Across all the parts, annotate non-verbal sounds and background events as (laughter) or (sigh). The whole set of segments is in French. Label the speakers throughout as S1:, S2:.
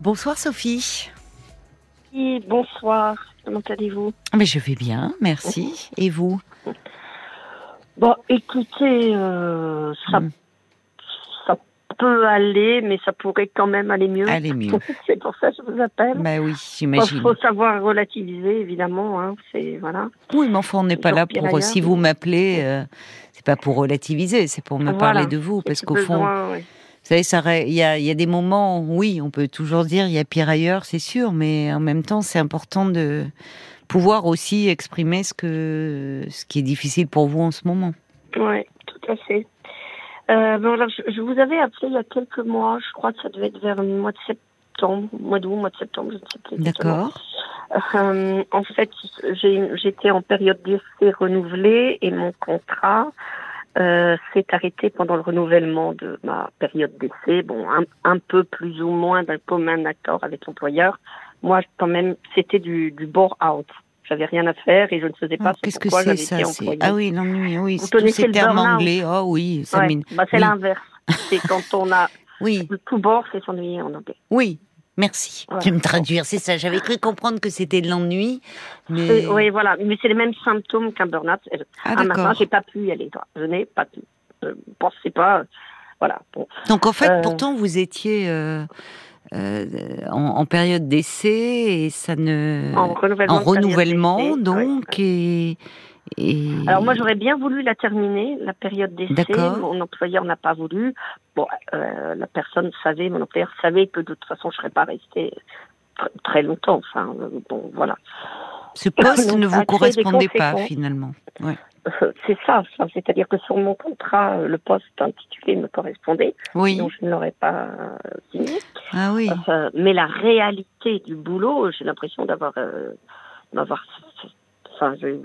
S1: Bonsoir Sophie.
S2: Oui, bonsoir. Comment allez-vous?
S1: Mais je vais bien, merci. Et vous?
S2: Bon, écoutez, euh, ça,
S1: Mm.
S2: ça peut aller, mais ça pourrait quand même aller mieux.
S1: Aller mieux. (laughs)
S2: C'est pour ça que je vous appelle.
S1: Bah oui,
S2: Il
S1: j'imagine.
S2: faut savoir relativiser, évidemment. Hein, c'est voilà.
S1: Oui, mais enfin, on n'est pas là pour.
S2: ailleurs.
S1: Si vous m'appelez, euh, c'est pas pour relativiser, c'est pour me
S2: Voilà.
S1: parler de vous, parce qu'au fond,
S2: ouais.
S1: Vous savez, il y a, il y a des moments, oui, on peut toujours dire il y a pire ailleurs, c'est sûr, mais en même temps, c'est important de pouvoir aussi exprimer ce que, ce qui est difficile pour vous en ce moment.
S2: Ouais, tout à fait. Euh, bon, alors, je, je vous avais appelé il y a quelques mois. Je crois que ça devait être vers le mois de septembre, mois d'août, mois de septembre, je ne sais plus.
S1: D'accord.
S2: Euh, en fait, j'étais en période d'essai renouvelée et mon contrat euh, s'est arrêté pendant le renouvellement de ma période d'essai. Bon, un, un peu plus ou moins d'un commun accord avec l'employeur. Moi, quand même, c'était du, du bore-out. J'avais rien à faire et je ne faisais pas
S1: Ah,
S2: ce
S1: Qu'est-ce que c'est ça. Ah oui, l'ennui, oui,
S2: Vous
S1: c'est tous
S2: connaissez le burn-out
S1: anglais. Oh oui, ça
S2: Ouais,
S1: m'énerve.
S2: bah, c'est
S1: Oui.
S2: l'inverse. (laughs) C'est quand on a
S1: Oui,
S2: le tout bord, c'est s'ennuyer en anglais.
S1: Oui, merci.
S2: Voilà.
S1: Tu me traduire, c'est ça. J'avais cru comprendre que c'était de l'ennui, mais
S2: C'est- Oui, voilà. Mais c'est les mêmes symptômes qu'un burn-out.
S1: ah
S2: un matin,
S1: d'accord.
S2: j'ai pas pu y aller. Toi. Je n'ai pas pu. Je pensais pas. Voilà. Bon.
S1: Donc en fait,
S2: Euh,
S1: pourtant vous étiez euh, euh, en, en période d'essai et ça ne
S2: En renouvellement.
S1: en
S2: de
S1: renouvellement donc
S2: ouais.
S1: et, et
S2: Alors moi, j'aurais bien voulu la terminer, la période d'essai. Mon employeur n'a pas voulu. Bon, euh, la personne savait, mon employeur savait que de toute façon, je serais pas restée tr- très longtemps. Enfin, euh, bon, voilà.
S1: ce poste (coughs)
S2: Donc,
S1: ne vous correspondait pas finalement. Ouais.
S2: Euh, C'est ça, ça. c'est-à-dire que sur mon contrat, le poste intitulé me correspondait,
S1: Oui.
S2: donc je ne l'aurais pas signé.
S1: Ah oui.
S2: Euh, mais la réalité du boulot, j'ai l'impression d'avoir, d'avoir, enfin, je-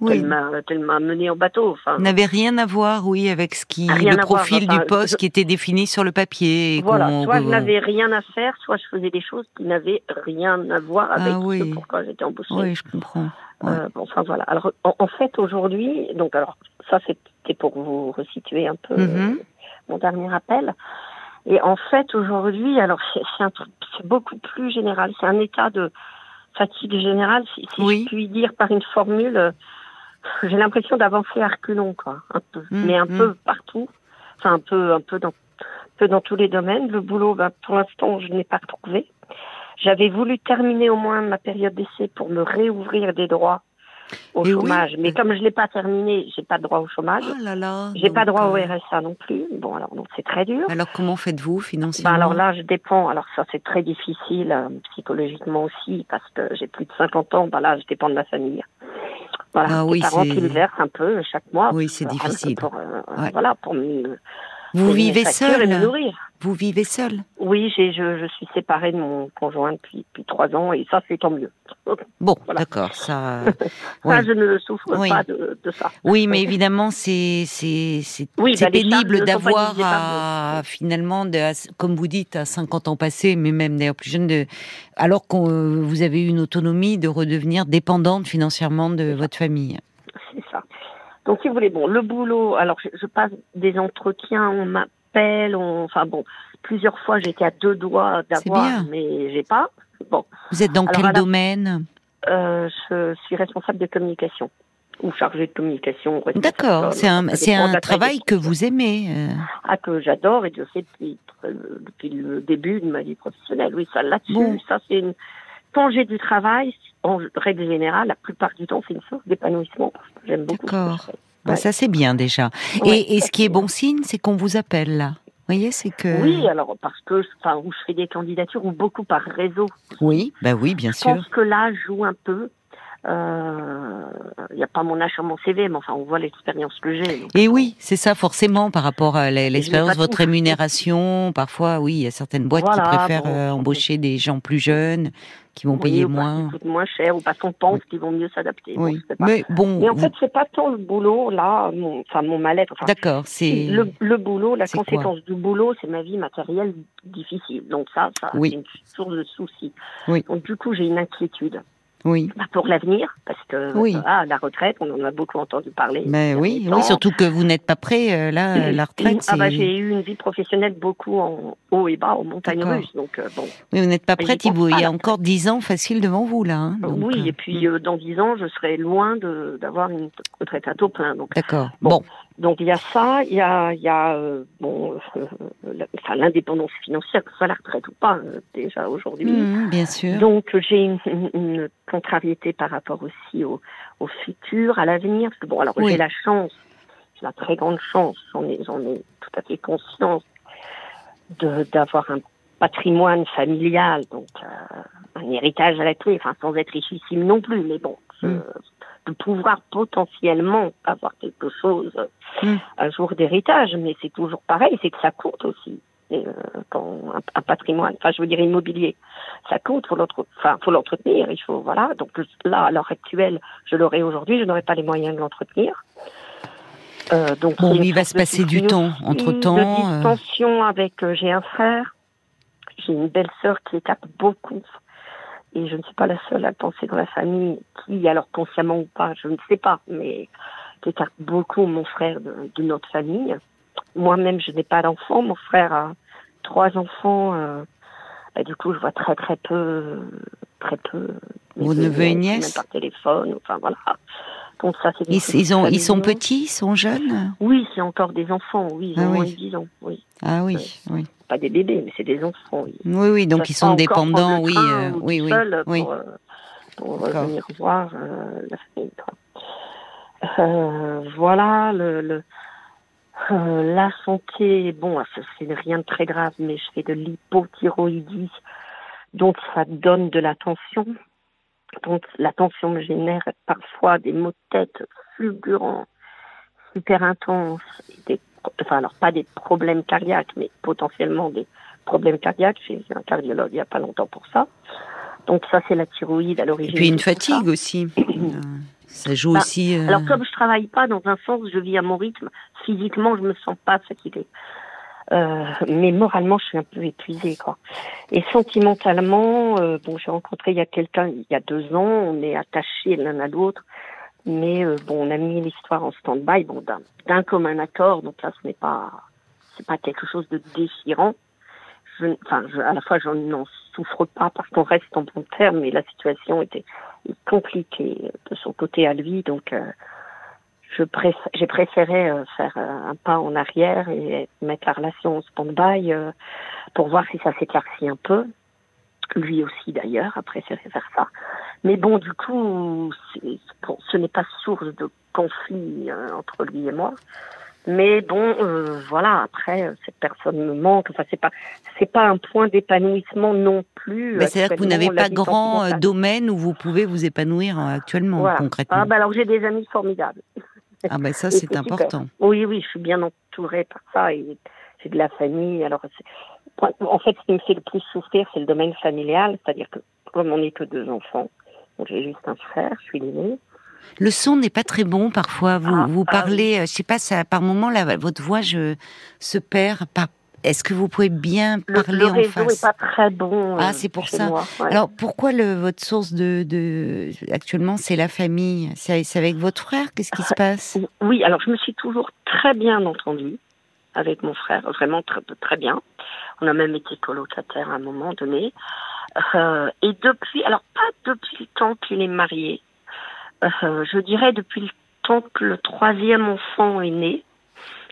S1: Oui.
S2: m'a mené en bateau. Enfin,
S1: N'avait rien à voir, oui, avec ce qui le
S2: à voir,
S1: profil
S2: enfin,
S1: du poste
S2: je-
S1: qui était défini sur le papier. et
S2: voilà. Soit je n'avais rien à faire, soit je faisais des choses qui n'avaient rien à voir avec
S1: Ah oui.
S2: ce pourquoi j'étais embauchée.
S1: Oui, je comprends. ouais.
S2: Euh, bon, enfin voilà. Alors en, en fait aujourd'hui, donc alors ça c'était pour vous resituer un peu
S1: Mhm.
S2: euh, mon dernier appel. Et en fait aujourd'hui, alors c'est c'est un truc, c'est beaucoup plus général. C'est un état de fatigue générale, si, si
S1: Oui.
S2: je puis dire par une formule. euh, J'ai l'impression d'avancer à reculons, quoi, un peu,
S1: Mhm,
S2: mais un
S1: mhm.
S2: peu partout. Enfin un peu, un peu dans, un peu dans tous les domaines. Le boulot, ben, pour l'instant, je n'ai pas retrouvé. J'avais voulu terminer au moins ma période d'essai pour me réouvrir des droits au
S1: Et oui.
S2: chômage. Mais comme je l'ai pas terminé, j'ai pas de droit au chômage.
S1: Oh là là.
S2: J'ai pas droit au
S1: euh,
S2: RSA non plus. Bon, alors donc c'est très dur.
S1: Alors comment faites-vous financièrement
S2: Ben, alors là, je dépends. Alors ça, c'est très difficile euh, psychologiquement aussi parce que j'ai plus de 50 ans. Ben là, je dépends de ma famille. Voilà,
S1: Ah oui,
S2: parents qui me versent un peu chaque mois.
S1: Oui, c'est difficile.
S2: Pour, euh,
S1: Ouais.
S2: Voilà, pour me
S1: Vous vivez seul. Vous vivez seul
S2: Oui, je, je suis séparée de mon conjoint depuis, depuis trois ans et ça, c'est tant mieux. (laughs)
S1: Bon,
S2: Voilà.
S1: d'accord, ça. (laughs)
S2: Ça,
S1: oui.
S2: je ne souffre
S1: Oui.
S2: pas de, de ça.
S1: Oui, mais évidemment, c'est
S2: Oui, bah,
S1: pénible d'avoir à finalement, de, à- comme vous dites, à 50 ans passés, mais même d'ailleurs plus jeune, de, alors que vous avez eu une autonomie, de redevenir dépendante financièrement de votre famille.
S2: Donc, si vous voulez, bon, le boulot, alors je, je passe des entretiens, on m'appelle, on, enfin bon, plusieurs fois j'étais à deux doigts d'avoir, mais j'ai pas. Bon,
S1: Vous êtes dans
S2: Alors,
S1: quel domaine
S2: euh, je suis responsable de communication ou chargée de communication.
S1: D'accord, c'est un, travail que vous aimez. euh.
S2: Ah, que j'adore et je fais depuis, euh, depuis le début de ma vie professionnelle. Oui, ça là-dessus,
S1: Bon.
S2: ça c'est une. Quand j'ai du travail, en règle générale, la plupart du temps, c'est une source d'épanouissement. parce que J'aime beaucoup. ce que
S1: D'accord.
S2: je fais.
S1: Bah,
S2: Ouais.
S1: ça c'est bien déjà.
S2: Ouais,
S1: et, ce qui est bon signe, c'est qu'on vous appelle là. Vous voyez, c'est que.
S2: Oui, alors parce que, enfin, où je fais des candidatures ou beaucoup par réseau.
S1: Oui, bah oui, bien
S2: Je
S1: sûr.
S2: pense que là joue un peu. Il n'y a pas mon âge sur mon CV, mais enfin, on voit l'expérience que j'ai. donc,
S1: Et oui, c'est ça forcément par rapport à l'expérience, votre rémunération. (laughs) Parfois, oui, il y a certaines boîtes
S2: Voilà,
S1: qui préfèrent
S2: bon.
S1: euh, embaucher des gens plus jeunes, qui vont
S2: oui,
S1: payer moins.
S2: coûtent moins cher, ou parce qu'on pense qu'ils vont mieux s'adapter.
S1: Oui, mais bon,
S2: Mais en
S1: vous-
S2: fait, c'est pas tant le boulot, là, mon, enfin, mon mal-être. Enfin,
S1: d'accord, c'est
S2: le, le boulot, la conséquence du boulot, c'est ma vie matérielle difficile. Donc ça, ça c'est une source de soucis.
S1: Oui.
S2: Donc du coup, j'ai une inquiétude.
S1: Oui.
S2: Bah, pour l'avenir, parce que
S1: Oui.
S2: ah, la retraite, on en a beaucoup entendu parler.
S1: Mais oui, surtout que vous n'êtes pas prêt. euh, Là, la retraite,
S2: Ah bah, j'ai eu une vie professionnelle beaucoup en haut et bas, en montagne russe. Donc, euh, bon.
S1: oui, vous n'êtes pas prête.
S2: pense
S1: Il y a encore dix ans facile devant vous là. hein, donc,
S2: oui,
S1: euh,
S2: et puis euh, dans dix ans, je serai loin de- d'avoir une retraite à taux plein.
S1: D'accord.
S2: Bon.
S1: Bon.
S2: Donc il y a ça, il y a, il y a euh, bon, euh, enfin, l'indépendance financière, que ce soit la retraite ou pas, euh, déjà aujourd'hui.
S1: Mhm, bien sûr.
S2: Donc j'ai une, une- contrariété par rapport aussi au, au futur, à l'avenir. Parce que bon, alors
S1: Oui.
S2: j'ai la chance, j'ai la très grande chance, j'en ai, j'en ai tout à fait conscience de d'avoir un patrimoine familial, donc euh, un héritage à la clé, enfin sans être richissime non plus, mais bon, je-
S1: Mm.
S2: De pouvoir potentiellement avoir quelque chose
S1: Mm.
S2: un jour d'héritage, mais c'est toujours pareil, c'est que ça coûte aussi. Et, euh, quand un, un patrimoine, enfin je veux dire immobilier, ça coûte, faut l'entre- enfin faut l'entretenir, il faut voilà. Donc là à l'heure actuelle, je l'aurai aujourd'hui, je n'aurai pas les moyens de l'entretenir. Euh, donc
S1: Bon, il va se passer du temps
S2: aussi,
S1: entre-temps,
S2: De
S1: euh.
S2: avec, euh, j'ai un frère, j'ai une belle sœur qui écarte beaucoup, et je ne suis pas la seule à le penser dans la famille, qui, alors consciemment ou pas, je ne sais pas, mais qui écarte beaucoup mon frère de, de notre famille. Moi-même, je n'ai pas d'enfant, mon frère a trois enfants. euh, bah, du coup, je vois très très peu, très peu.
S1: Vos neveux et
S2: nièces, par téléphone, enfin voilà. Donc ça, c'est
S1: Ils, ils ont, ils sont petits, ils sont jeunes.
S2: Oui, c'est encore des enfants, oui, ils
S1: Ah
S2: ont
S1: oui.
S2: moins de 10 ans, oui.
S1: Ah oui, oui,
S2: Pas des bébés, mais c'est des enfants, oui.
S1: oui, oui. Donc ils sont dépendants, oui, euh,
S2: ou
S1: oui, oui, oui.
S2: Pour, euh, pour venir voir euh, la famille. Euh, voilà, le, le- euh, la santé, bon, c'est rien de très grave, mais je fais de l'hypothyroïdie, donc ça donne de la tension. Donc la tension me génère parfois des maux de tête fulgurants, super intenses, des, enfin alors pas des problèmes cardiaques, mais potentiellement des problèmes cardiaques. J'ai un cardiologue il n'y a pas longtemps pour ça. Donc ça c'est la thyroïde à
S1: Et
S2: l'origine.
S1: puis une
S2: ça.
S1: fatigue aussi. (coughs) Euh, Ça joue
S2: Bah,
S1: aussi. euh,
S2: Alors comme je travaille pas dans un sens, je vis à mon rythme. Physiquement, je me sens pas fatiguée. Euh, mais moralement, je suis un peu épuisée, quoi. Et sentimentalement, euh, bon, j'ai rencontré il y a quelqu'un il y a deux ans. On est attachés l'un à l'autre, mais euh, bon, on a mis l'histoire en stand-by, bon, d'un, commun accord. Donc là, ce n'est pas, c'est pas quelque chose de déchirant. Je, enfin, je, à la fois, je n'en souffre pas parce qu'on reste en bon terme, mais la situation était compliquée de son côté à lui, donc. euh, je préf- j'ai préféré euh, faire euh, un pas en arrière et mettre la relation en stand-by euh, pour voir si ça s'éclaircit un peu. Lui aussi d'ailleurs a préféré faire ça. Mais bon, du coup, bon, ce n'est pas source de conflit euh, entre lui et moi. Mais bon, euh, voilà. Après, euh, cette personne me manque. Enfin, c'est pas, c'est pas un point d'épanouissement non plus.
S1: bah, C'est-à-dire que vous n'avez pas grand euh, domaine où vous pouvez vous épanouir actuellement,
S2: Voilà.
S1: concrètement.
S2: Ah bah alors j'ai des amis formidables.
S1: Ah bah ça (laughs) c'est
S2: super.
S1: important.
S2: Oui, oui, je suis bien entourée par ça et j'ai de la famille. Alors, en fait, ce qui me fait le plus souffrir, c'est le domaine familial, c'est-à-dire que comme on n'est que deux enfants, donc j'ai juste un frère, je suis l'aîné.
S1: Le son n'est pas très bon parfois. Vous,
S2: Ah,
S1: vous
S2: ah
S1: parlez, euh, je sais pas, ça, par moment là, votre voix je, se perd. Par... Est-ce que vous pouvez bien
S2: Le,
S1: parler
S2: le
S1: en
S2: réseau
S1: face
S2: est pas très bon.
S1: Ah,
S2: euh,
S1: c'est pour ça.
S2: moi, ouais.
S1: Alors pourquoi le, votre source de, de actuellement c'est la famille? C'est avec votre frère? Qu'est-ce qui se passe?
S2: Oui, alors je me suis toujours très bien entendue avec mon frère, vraiment très, très bien. On a même été colocataires à un moment donné. Euh, et depuis, alors pas depuis le temps qu'il est marié, euh, je dirais depuis le temps que le troisième enfant est né.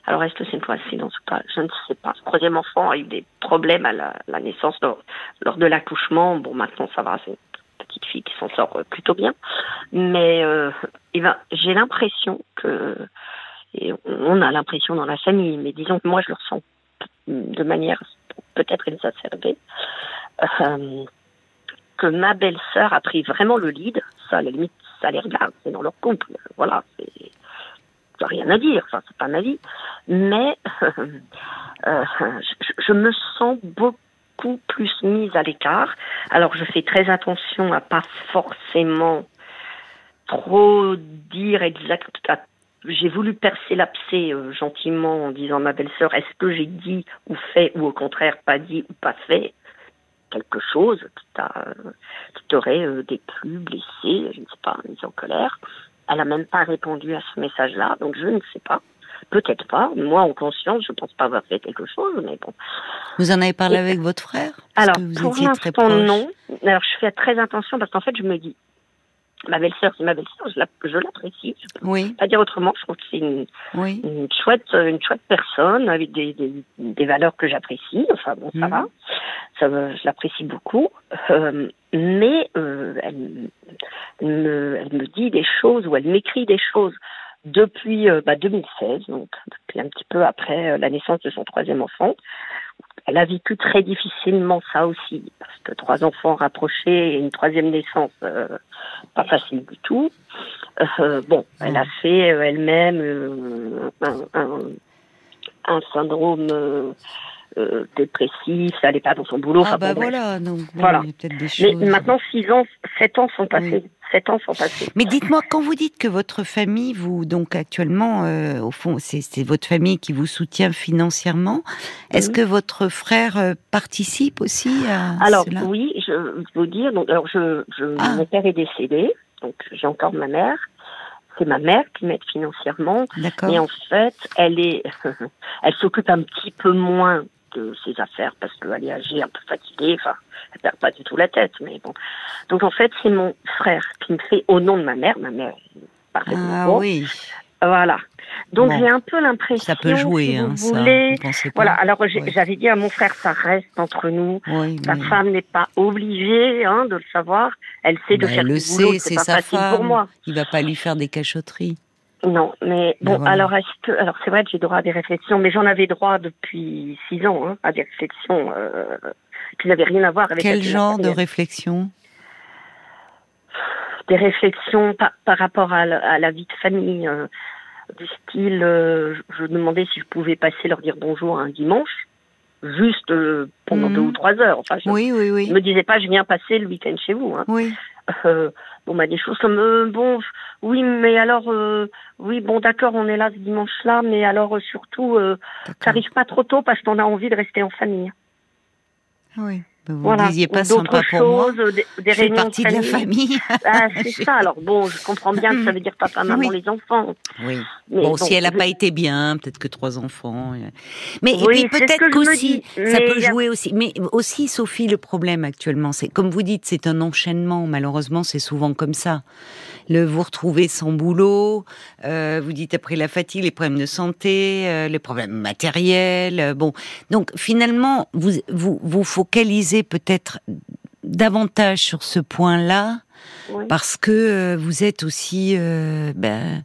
S2: Alors est-ce que c'est une coïncidence ou pas? Je ne sais pas. Le troisième enfant a eu des problèmes à la, la naissance lors, lors de l'accouchement. Bon, maintenant ça va, c'est une petite fille qui s'en sort euh, plutôt bien. Mais euh, eh ben, j'ai l'impression que et on a l'impression dans la famille, mais disons que moi je le ressens de manière peut-être exacerbée, euh, que ma belle-sœur a pris vraiment le lead. Ça, à la limite, ça les regarde, c'est dans leur couple. Voilà, c'est rien à dire, enfin, c'est pas ma vie. Mais euh, je, je me sens beaucoup plus mise à l'écart. Alors, je fais très attention à pas forcément trop dire exact. J'ai voulu percer l'abcès euh, gentiment en disant à ma belle-sœur est-ce que j'ai dit ou fait ou au contraire pas dit ou pas fait? Quelque chose qui t'aurait déplu, blessé, je ne sais pas, mis en colère. Elle a même pas répondu à ce message-là, donc je ne sais pas. Peut-être pas. Moi, en conscience, je pense pas avoir fait quelque chose, mais bon.
S1: Vous en avez parlé avec votre frère?
S2: Alors, pour l'instant, non. Alors, je fais très attention parce qu'en fait, je me dis, ma belle-sœur, c'est ma belle-sœur, je l'apprécie. Je peux oui. pas dire autrement. Je trouve que c'est une, une, chouette, une chouette personne avec des, des, des valeurs que j'apprécie. Enfin bon, ça mhm. va. Ça, je l'apprécie beaucoup. Euh, mais euh, elle, me, elle me dit des choses ou elle m'écrit des choses depuis euh, bah, 2016, donc depuis un petit peu après euh, la naissance de son troisième enfant. Elle a vécu très difficilement ça aussi, parce que trois enfants rapprochés et une troisième naissance, euh, pas facile du tout. Euh, bon, elle a fait elle-même un, un, un, syndrome dépressif, ça n'allait pas dans son boulot.
S1: Ah bah voilà, donc
S2: voilà. Mais maintenant, six ans, sept ans sont passés ans sont passés.
S1: Mais dites-moi, quand vous dites que votre famille, vous donc actuellement, euh, au fond, c'est votre famille qui vous soutient financièrement, est-ce que votre frère euh, participe aussi à
S2: Alors oui, je veux vous dire, donc, alors je, ah. mon père est décédé, donc j'ai encore ma mère c'est ma mère qui m'aide financièrement. Et en fait, elle est, (laughs) elle s'occupe un petit peu moins de ses affaires parce qu'elle est âgée, un peu fatiguée. Enfin, elle perd pas du tout la tête, mais bon. Donc en fait, c'est mon frère qui me fait au nom de ma mère. Ma mère
S1: parfaitement. Ah oui.
S2: Voilà. Donc j'ai un peu l'impression.
S1: Ça peut jouer,
S2: si
S1: vous
S2: hein, voulez. voilà. Alors j'avais dit à mon frère, ça reste entre nous. Oui, Sa femme n'est pas obligée hein, de le savoir. Elle sait de faire
S1: elle
S2: le
S1: sait, c'est sa femme. pour moi. Il va pas lui faire des cachotteries.
S2: Non, mais bon, alors est-ce que, alors c'est vrai que j'ai droit à des réflexions, mais j'en avais droit depuis six ans hein, à des réflexions euh, qui n'avaient rien à voir avec.
S1: Quel genre de réflexions
S2: Des réflexions par, par rapport à la, vie de famille, euh, du style, euh, je demandais si je pouvais passer leur dire bonjour un dimanche, juste euh, pendant deux mhm. ou trois heures. Enfin, je,
S1: oui, oui, oui.
S2: me disais pas, je viens passer le week-end chez vous. Hein.
S1: Oui.
S2: Bon, bah des choses comme bon, oui, mais alors, oui, bon, d'accord, on est là ce dimanche-là, mais alors surtout, euh, t'arrives pas trop tôt parce qu'on a envie de rester en famille.
S1: Oui. Vous voilà. disiez pas sympa pour choses, moi. Des, des je partie de, la famille.
S2: Ah, c'est (laughs) ça. Alors bon, je comprends bien que ça veut dire papa, maman, les enfants.
S1: Oui. bon, si elle n'a pas été bien, peut-être que trois enfants. Euh. Mais oui, peut-être qu'aussi, ça peut jouer aussi. Mais aussi, Sophie, le problème actuellement, c'est comme vous dites, c'est un enchaînement. Malheureusement, c'est souvent comme ça le vous retrouvez sans boulot, euh, vous dites après la fatigue, les problèmes de santé, euh, les problèmes matériels. Euh, bon, donc finalement, vous vous, vous focalisez peut-être davantage sur ce point-là parce que vous êtes aussi ben,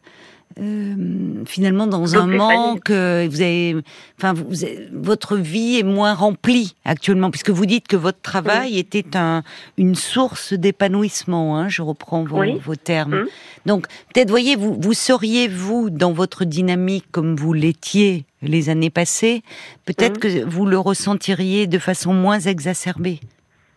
S1: euh, finalement dans un manque. Euh, vous avez, enfin, vous, votre vie est moins remplie actuellement, puisque vous dites que votre travail était un, une source d'épanouissement. Hein, je reprends vos, vos termes. Mmh. Donc, peut-être, voyez, vous, vous seriez vous dans votre dynamique comme vous l'étiez les années passées. Peut-être mmh. que vous le ressentiriez de façon moins exacerbée.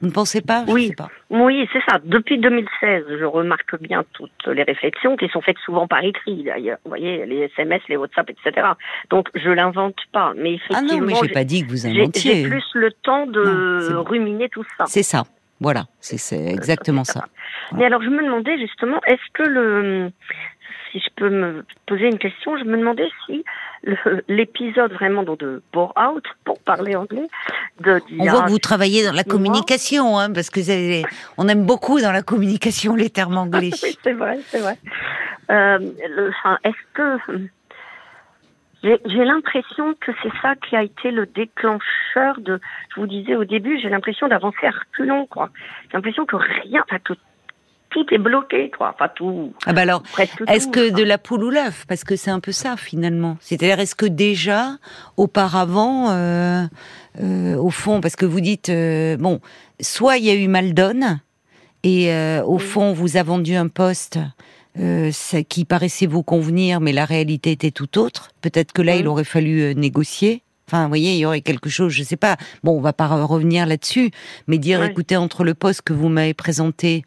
S1: Vous ne pensez pas?
S2: Oui, oui, c'est ça. Depuis 2016, je remarque bien toutes les réflexions qui sont faites souvent par écrit, d'ailleurs. Vous voyez, les SMS, les WhatsApp, etc. Donc, je l'invente pas. Mais effectivement,
S1: ah non, mais j'ai pas dit que vous inventiez.
S2: J'ai plus le temps de ruminer tout ça.
S1: C'est ça. Voilà, c'est exactement ça.
S2: Mais alors, je me demandais justement, est-ce que le, si je peux me poser une question, je me demandais si l'épisode vraiment de Bore Out, pour parler anglais, de,
S1: On voit que vous travaillez dans la communication, hein, parce que on aime beaucoup dans la communication les termes (laughs) anglais.
S2: oui, c'est vrai, c'est vrai. Euh, Est-ce que j'ai l'impression que c'est ça qui a été le déclencheur de. Je vous disais au début, j'ai l'impression d'avancer à reculons, quoi. J'ai l'impression que rien, enfin, que tout est bloqué, quoi. Enfin, tout.
S1: Ah bah alors, est-ce que de la poule ou l'œuf Parce que c'est un peu ça, finalement. C'est-à-dire, est-ce que déjà, auparavant, euh, euh, au fond, parce que vous dites, euh, bon, soit il y a eu Maldon, et au fond, vous a vendu un poste qui paraissait vous convenir, mais la réalité était tout autre. Peut-être que là, il aurait fallu négocier Enfin, vous voyez, il y aurait quelque chose, je sais pas. Bon, on va pas revenir là-dessus, mais dire, écoutez, entre le poste que vous m'avez présenté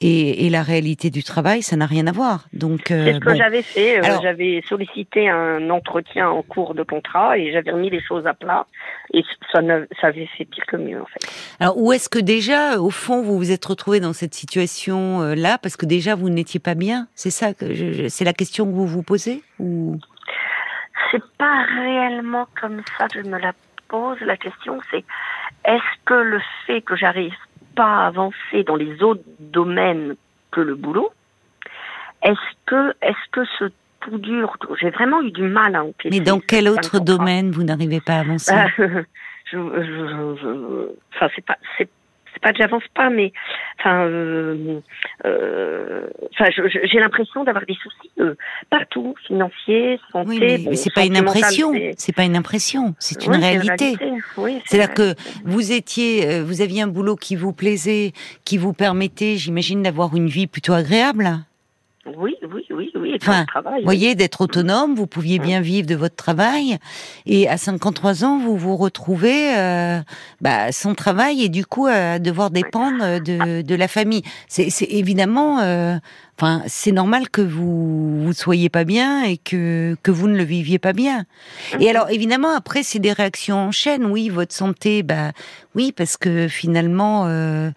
S1: et, la réalité du travail, ça n'a rien à voir. Donc,
S2: euh, c'est ce que j'avais fait. Euh, j'avais sollicité un entretien en cours de contrat et j'avais remis les choses à plat et ça, ça avait fait pire que mieux en fait.
S1: Alors, où est-ce que déjà, au fond, vous vous êtes retrouvé dans cette situation euh, parce que déjà vous n'étiez pas bien C'est ça que c'est la question que vous vous posez ou?
S2: C'est pas réellement comme ça que je me la pose. La question, c'est est-ce que le fait que j'arrive pas avancer dans les autres domaines que le boulot, est-ce que, est-ce que ce tout dur, j'ai vraiment eu du mal à encaisser.
S1: Mais dans quel autre domaine vous n'arrivez pas à avancer? (laughs)
S2: Je, je, Enfin, c'est pas, c'est c'est pas que j'avance pas, mais enfin, euh, euh, enfin, j'ai l'impression d'avoir des soucis euh, partout, financiers, santé.
S1: Oui, mais, c'est pas une impression, c'est pas une impression, c'est une réalité. C'est-à-dire que vous étiez, vous aviez un boulot qui vous plaisait, qui vous permettait, j'imagine, d'avoir une vie plutôt agréable.
S2: Oui, oui, oui, oui.
S1: Enfin, vous voyez, d'être autonome, vous pouviez bien vivre de votre travail, et à 53 ans, vous vous retrouvez euh, bah, sans travail et du coup à devoir dépendre de, de la famille. C'est évidemment euh, Enfin, c'est normal que vous vous soyez pas bien et que que vous ne le viviez pas bien. Et mhm. alors, évidemment, après, c'est des réactions en chaîne. Oui, votre santé, bah oui, parce que finalement, euh,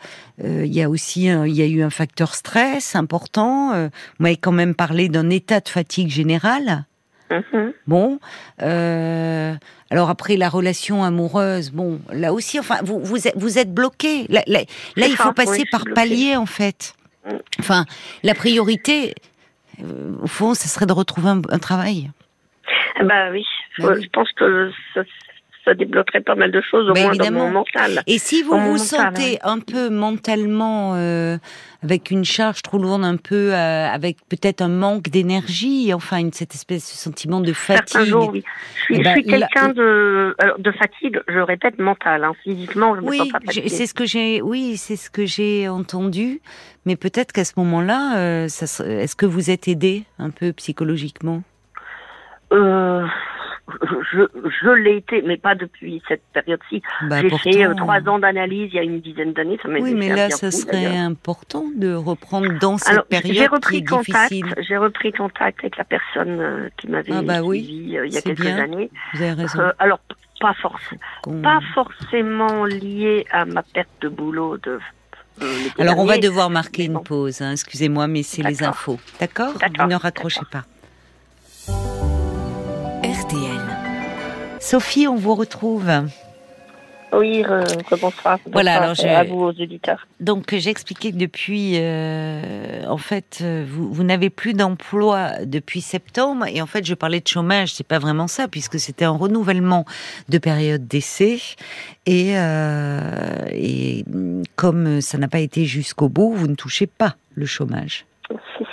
S1: euh, il y a aussi il y a eu un facteur stress important. Vous m'avez quand même parlé d'un état de fatigue générale. Mhm. Bon, euh, alors après la relation amoureuse, bon, là aussi, enfin, vous vous êtes, vous êtes bloqué. Là, là, il faut passer par palier en fait. Enfin, la priorité, euh, au fond, ce serait de retrouver un, travail.
S2: Bah oui, bah je pense que ça, débloquerait pas mal de choses au moins dans mon mental.
S1: Et si vous vous sentez un peu mentalement euh, avec une charge trop lourde, un peu euh, avec peut-être un manque d'énergie, enfin une, cette espèce de sentiment de fatigue.
S2: Jours, oui. Je suis, ben, quelqu'un de, de fatigue, je répète, mentale. Hein. Physiquement, je ne
S1: oui,
S2: sens pas fatiguée.
S1: c'est ce que j'ai, oui, c'est ce que j'ai entendu. Mais peut-être qu'à ce moment-là, euh, est-ce que vous êtes aidé un peu psychologiquement?
S2: Euh, je, je l'ai été, mais pas depuis cette période-ci. Bah, J'ai fait euh, trois ans d'analyse il y a une dizaine d'années. Ça
S1: oui, mais là, ça serait important de reprendre dans cette période j'ai repris
S2: contact, J'ai repris contact avec la personne euh, qui m'avait ah bah suivi euh, il y a quelques années.
S1: Vous avez raison.
S2: alors, pas forcément, pas forcément lié à ma perte de boulot de
S1: alors on va devoir marquer une pause, hein. excusez-moi, mais c'est les infos. D'accord? Vous ne raccrochez pas. Sophie, on vous retrouve.
S2: Oui, bonsoir. Voilà, alors je, à vous aux auditeurs.
S1: Donc j'ai expliqué que depuis, euh, en fait, euh, vous, vous n'avez plus d'emploi depuis septembre et en fait je parlais de chômage, c'est pas vraiment ça puisque c'était un renouvellement de période d'essai et euh, et comme ça n'a pas été jusqu'au bout, vous ne touchez pas le chômage.
S2: C'est.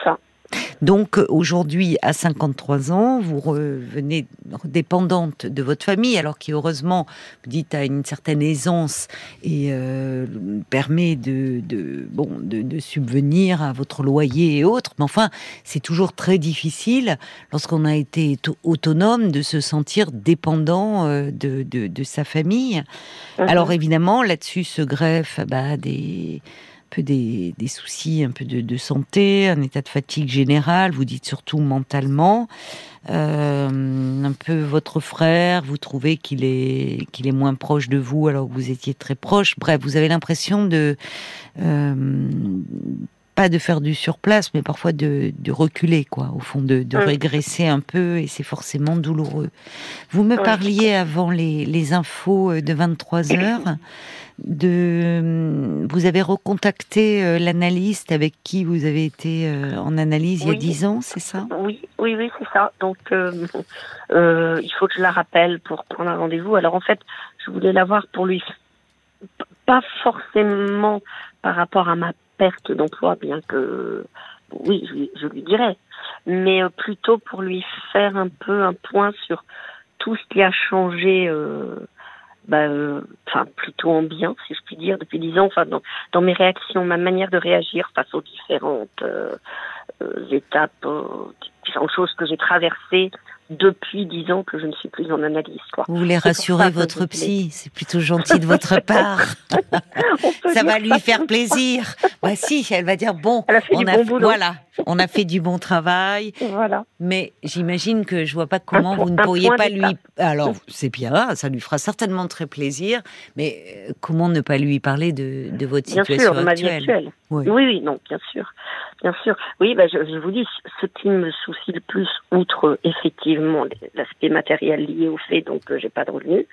S1: Donc aujourd'hui, à 53 ans, vous revenez dépendante de votre famille, alors qui heureusement, vous dites, a une certaine aisance et euh, permet de, bon, de, subvenir à votre loyer et autres. Mais enfin, c'est toujours très difficile lorsqu'on a été autonome de se sentir dépendant euh, de, de, sa famille. Mhm. Alors évidemment, là-dessus se greffe bah, des peu des, soucis un peu de, santé, un état de fatigue général, vous dites surtout mentalement. Euh, un peu votre frère, vous trouvez qu'il est qu'il est moins proche de vous alors que vous étiez très proche. Bref, vous avez l'impression de euh, pas de faire du surplace, mais parfois de, reculer, quoi, au fond, de, régresser un peu, et c'est forcément douloureux. Vous me parliez avant les, les infos de 23 heures de, vous avez recontacté euh, l'analyste avec qui vous avez été euh, en analyse il y a dix ans, c'est ça?
S2: Oui, oui, oui, c'est ça. Donc, euh, il faut que je la rappelle pour prendre un rendez-vous. Alors, en fait, je voulais la voir pour lui, pas forcément par rapport à ma perte d'emploi, bien que, oui, je, je lui dirais, mais plutôt pour lui faire un peu un point sur tout ce qui a changé bah, euh, plutôt en bien, si je puis dire, depuis dix ans. Enfin, dans, dans, mes réactions, ma manière de réagir face aux différentes euh, euh, étapes différentes choses que j'ai traversées depuis dix ans que je ne suis plus en analyse. Quoi.
S1: Vous voulez rassurer votre psy, c'est plutôt gentil de votre (laughs) part. ça va lui faire plaisir. Bah si, elle va dire bon,
S2: on a,
S1: voilà, on a fait du bon travail.
S2: Voilà.
S1: Mais j'imagine que je vois pas comment vous ne pourriez pas lui. Alors c'est bien, ça lui fera certainement très plaisir. Mais euh, comment ne pas lui parler de, de votre
S2: bien
S1: situation
S2: sûr,
S1: actuelle,
S2: ma vie actuelle? Oui. oui, non, bien sûr, bien sûr. Oui, bah, je, je vous dis, ce qui me soucie le plus, outre effectivement l'aspect matériel lié au fait donc que j'ai pas de revenus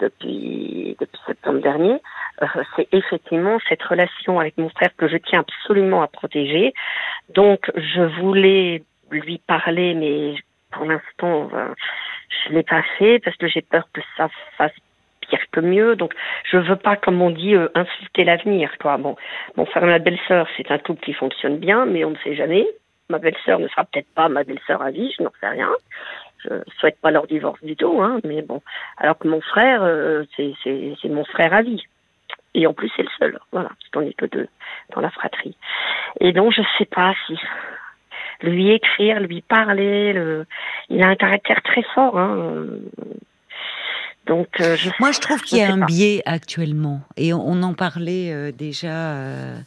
S2: depuis depuis septembre dernier, euh, c'est effectivement cette relation avec mon frère que je tiens absolument à protéger. Donc je voulais lui parler, mais pour l'instant euh, je l'ai pas fait parce que j'ai peur que ça fasse pire que mieux. Donc, je veux pas, comme on dit, euh, insulter l'avenir, quoi. Bon, mon frère et ma belle-sœur, c'est un couple qui fonctionne bien, mais on ne sait jamais. Ma belle-sœur ne sera peut-être pas ma belle-sœur à vie, je n'en sais rien. Je souhaite pas leur divorce du tout, hein, mais bon. Alors que mon frère, euh, c'est mon frère à vie. Et en plus, c'est le seul. Voilà, parce qu'on n'est que deux dans la fratrie. Et donc, je sais pas si lui écrire, lui parler, le... il a un caractère très fort. Hein. Donc, euh, je,
S1: Moi, je trouve qu'il y a un biais actuellement. Et on, en parlait euh, déjà euh,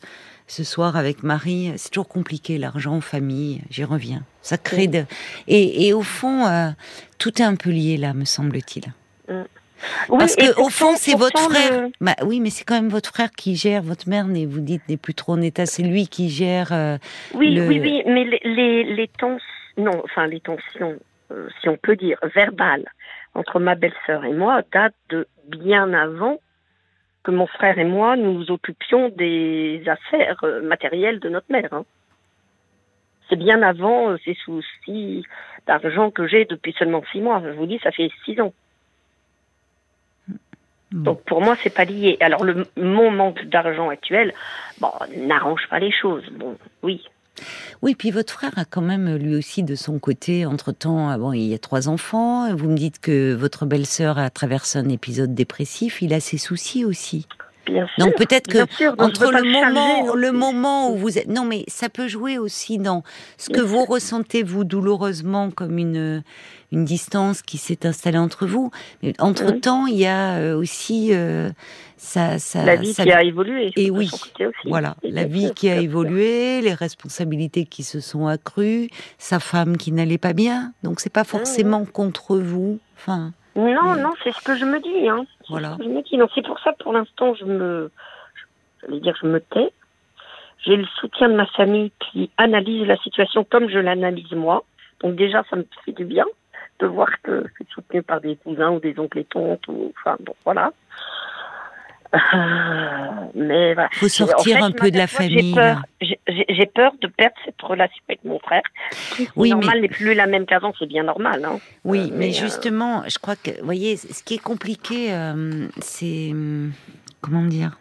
S1: ce soir avec Marie. C'est toujours compliqué, l'argent, famille. J'y reviens. Ça crée de. Et, et au fond, tout est un peu lié là, me semble-t-il. Mm. Parce que au fond, c'est votre frère. Bah, oui, mais c'est quand même votre frère qui gère. Votre mère, vous dites, n'est plus trop en état. C'est lui qui gère.
S2: oui, oui, oui. Mais les, les, les tensions, non, enfin les tensions, si on peut dire verbales, entre ma belle-sœur et moi date de bien avant que mon frère et moi nous occupions des affaires euh, matérielles de notre mère. Hein. C'est bien avant euh, ces soucis d'argent que j'ai depuis seulement six mois. Je vous dis, ça fait six ans. Donc pour moi, c'est pas lié. Alors le mon manque d'argent actuel, bon, n'arrange pas les choses. Bon, oui,
S1: oui, puis votre frère a quand même lui aussi de son côté, entre-temps, ah bon, il y a trois enfants, vous me dites que votre belle-sœur a traversé un épisode dépressif, il a ses soucis aussi.
S2: Bien
S1: sûr, donc peut-être que entre le moment, le moment où vous êtes, non mais ça peut jouer aussi dans ce que vous ressentez vous douloureusement comme une une distance qui s'est installée entre vous. Mais entre temps, il y a euh, aussi euh, ça, ça,
S2: la vie qui a évolué.
S1: Et oui, voilà, la vie qui a évolué, les responsabilités qui se sont accrues, sa femme qui n'allait pas bien. Donc c'est pas ah forcément contre vous. Enfin.
S2: Non, non, c'est ce que je me dis. Hein.
S1: Voilà.
S2: je me dis. c'est pour ça, pour l'instant, je me, j'allais dire, je me tais. J'ai le soutien de ma famille qui analyse la situation comme je l'analyse moi. Donc déjà, ça me fait du bien de voir que je suis soutenue par des cousins ou des oncles et tantes. Ou, enfin, bon, voilà. Euh, mais voilà.
S1: Faut sortir un peu de la famille.
S2: J'ai peur, de perdre cette relation avec mon frère. oui, normal n'est plus la même qu'avant, c'est bien normal. Hein.
S1: Oui, euh, mais, euh, justement, je crois que, vous voyez, ce qui est compliqué, c'est comment dire?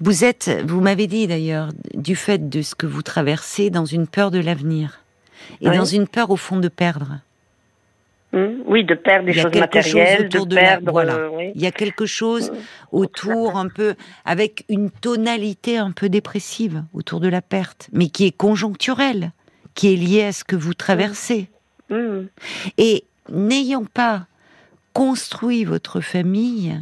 S1: Vous êtes, vous m'avez dit d'ailleurs, du fait de ce que vous traversez, dans une peur de l'avenir et dans une peur au fond de perdre.
S2: Hmm? oui, de perdre des choses matérielles, de, perdre.
S1: voilà. Euh, Il y a quelque chose hmm. autour, un peu, avec une tonalité un peu dépressive autour de la perte, mais qui est conjoncturelle, qui est liée à ce que vous traversez.
S2: Hmm.
S1: Et n'ayant pas construit votre famille,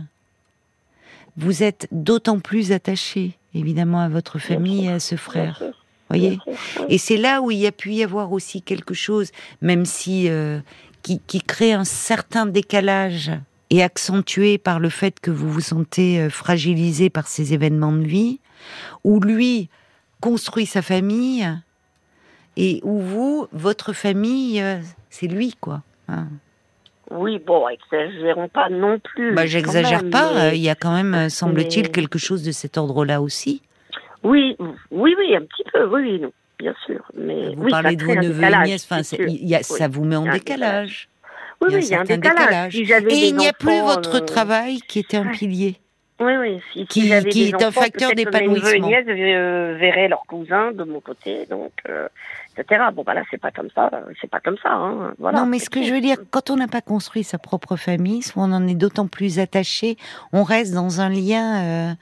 S1: vous êtes d'autant plus attaché, évidemment, à votre famille et à ce frère. Voyez Et c'est là où il y a pu y avoir aussi quelque chose, même si euh, qui, crée un certain décalage et accentué par le fait que vous vous sentez euh, fragilisé par ces événements de vie, où lui construit sa famille et où vous, votre famille, euh, c'est lui, quoi. Hein.
S2: Oui, bon, exagérons pas non plus.
S1: Bah, j'exagère pas. Il y a quand même, semble-t-il, quelque chose de cet ordre-là aussi.
S2: Oui, oui, oui, un petit peu, oui, non bien sûr. Mais
S1: vous parlez de vos neveux et nièces, enfin, ça vous met en décalage.
S2: Oui, oui, il y a un décalage.
S1: et il n'y a plus votre euh, travail qui était un pilier.
S2: Oui, oui.
S1: Si, qui, qui est un facteur d'épanouissement. Mes
S2: nièces euh, verraient leurs cousins de mon côté, donc, euh, etc. Bon, bah là, c'est pas comme ça. C'est pas comme ça. Hein, voilà.
S1: Non, mais ce que je veux dire, quand on n'a pas construit sa propre famille, soit on en est d'autant plus attaché, on reste dans un lien.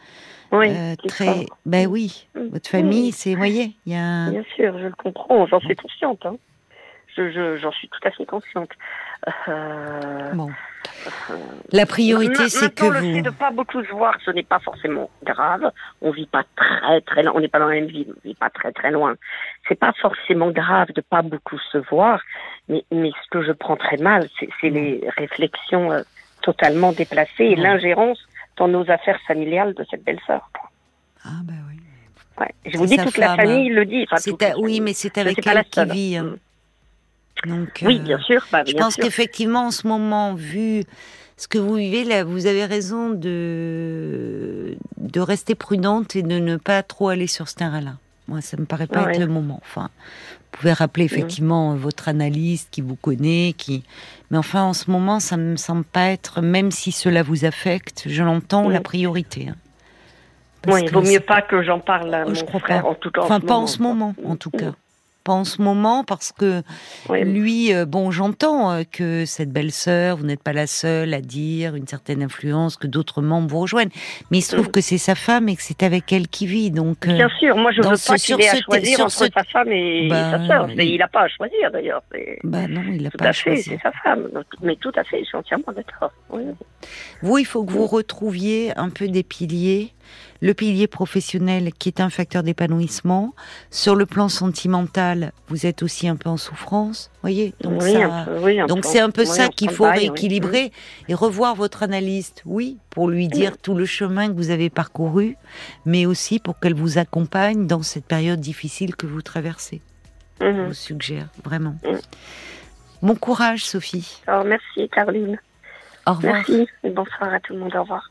S2: Oui, euh,
S1: très. Ben oui, mm. votre famille, c'est, voyez, il y a.
S2: Bien sûr, je le comprends, j'en suis consciente. Hein. j'en suis tout à fait consciente.
S1: Euh, bon. La priorité, c'est que
S2: le
S1: vous.
S2: fait de pas beaucoup se voir, ce n'est pas forcément grave. On vit pas très très loin. On n'est pas dans la même ville. On vit pas très très loin. C'est pas forcément grave de pas beaucoup se voir. Mais, mais ce que je prends très mal, c'est les réflexions euh, totalement déplacées et l'ingérence dans nos affaires familiales de cette belle-sœur.
S1: Ah ben oui.
S2: Ouais. Je vous dis, toute la famille le dit.
S1: oui, mais c'est avec elle qui vit. Hein.
S2: Mm. Donc, oui, bien sûr. Bah,
S1: je pense qu'effectivement, en ce moment, vu ce que vous vivez là, vous avez raison de de rester prudente et de ne pas trop aller sur ce terrain-là. Moi, ça me paraît pas être le moment. Enfin, pouvez rappeler mm. effectivement votre analyste qui vous connaît, qui. Mais enfin, en ce moment, ça me semble pas être, même si cela vous affecte, je l'entends, la mm. priorité. Hein.
S2: Oui, il vaut mieux pas que j'en parle à oh, je mon frère,
S1: en
S2: tout cas.
S1: Enfin, pas en ce moment, en tout cas en ce moment parce que lui, euh, bon, j'entends euh, que cette belle-sœur, vous n'êtes pas la seule à dire une certaine influence, que d'autres membres vous rejoignent, mais il se trouve mm. que c'est sa femme et que c'est avec elle qu'il vit, donc.
S2: Euh, Bien sûr, moi je ne veux pas qu'il ait à choisir entre sa femme et bah, sa sœur. Il n'a pas à choisir d'ailleurs.
S1: Bah non, il n'a pas à, choisir.
S2: C'est sa femme, mais tout à fait, je suis entièrement d'accord.
S1: Vous, il faut que vous retrouviez un peu des piliers le pilier professionnel qui est un facteur d'épanouissement. Sur le plan sentimental, vous êtes aussi un peu en souffrance, voyez. Donc donc c'est un peu ça qu'il faut rééquilibrer et revoir votre analyste. Oui, pour lui dire tout le chemin que vous avez parcouru, mais aussi pour qu'elle vous accompagne dans cette période difficile que vous traversez. Je mhm. vous suggère vraiment. Mhm. Bon courage, Sophie.
S2: Oh, merci, Caroline.
S1: Au revoir.
S2: Merci et bonsoir à tout le monde. Au revoir.